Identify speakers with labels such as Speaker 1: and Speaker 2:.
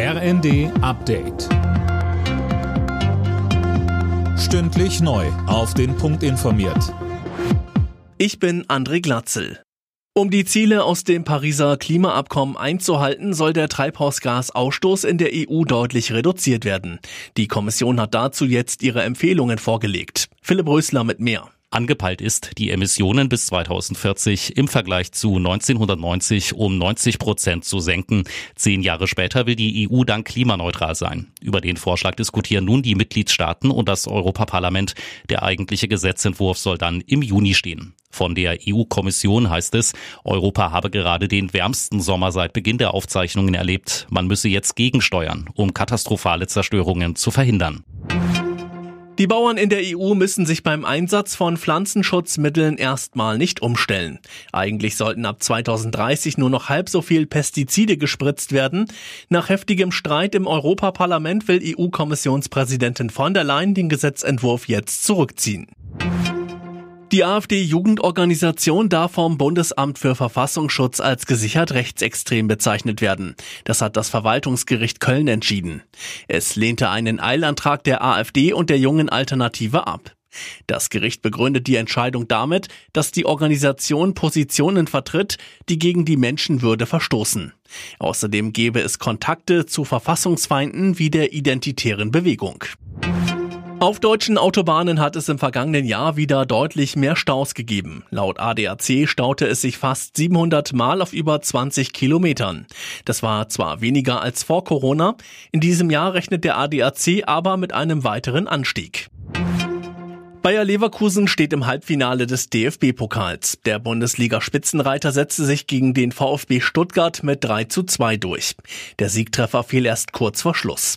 Speaker 1: RND Update. Stündlich neu. Auf den Punkt informiert.
Speaker 2: Ich bin André Glatzel. Um die Ziele aus dem Pariser Klimaabkommen einzuhalten, soll der Treibhausgasausstoß in der EU deutlich reduziert werden. Die Kommission hat dazu jetzt ihre Empfehlungen vorgelegt. Philipp Rösler mit mehr.
Speaker 3: Angepeilt ist, die Emissionen bis 2040 im Vergleich zu 1990 um 90 Prozent zu senken. Zehn Jahre später will die EU dann klimaneutral sein. Über den Vorschlag diskutieren nun die Mitgliedstaaten und das Europaparlament. Der eigentliche Gesetzentwurf soll dann im Juni stehen. Von der EU-Kommission heißt es, Europa habe gerade den wärmsten Sommer seit Beginn der Aufzeichnungen erlebt. Man müsse jetzt gegensteuern, um katastrophale Zerstörungen zu verhindern.
Speaker 2: Die Bauern in der EU müssen sich beim Einsatz von Pflanzenschutzmitteln erstmal nicht umstellen. Eigentlich sollten ab 2030 nur noch halb so viel Pestizide gespritzt werden. Nach heftigem Streit im Europaparlament will EU-Kommissionspräsidentin von der Leyen den Gesetzentwurf jetzt zurückziehen. Die AfD-Jugendorganisation darf vom Bundesamt für Verfassungsschutz als gesichert rechtsextrem bezeichnet werden. Das hat das Verwaltungsgericht Köln entschieden. Es lehnte einen Eilantrag der AfD und der jungen Alternative ab. Das Gericht begründet die Entscheidung damit, dass die Organisation Positionen vertritt, die gegen die Menschenwürde verstoßen. Außerdem gebe es Kontakte zu Verfassungsfeinden wie der identitären Bewegung. Auf deutschen Autobahnen hat es im vergangenen Jahr wieder deutlich mehr Staus gegeben. Laut ADAC staute es sich fast 700 Mal auf über 20 Kilometern. Das war zwar weniger als vor Corona, in diesem Jahr rechnet der ADAC aber mit einem weiteren Anstieg. Bayer Leverkusen steht im Halbfinale des DFB-Pokals. Der Bundesliga-Spitzenreiter setzte sich gegen den VfB Stuttgart mit 3 zu 2 durch. Der Siegtreffer fiel erst kurz vor Schluss.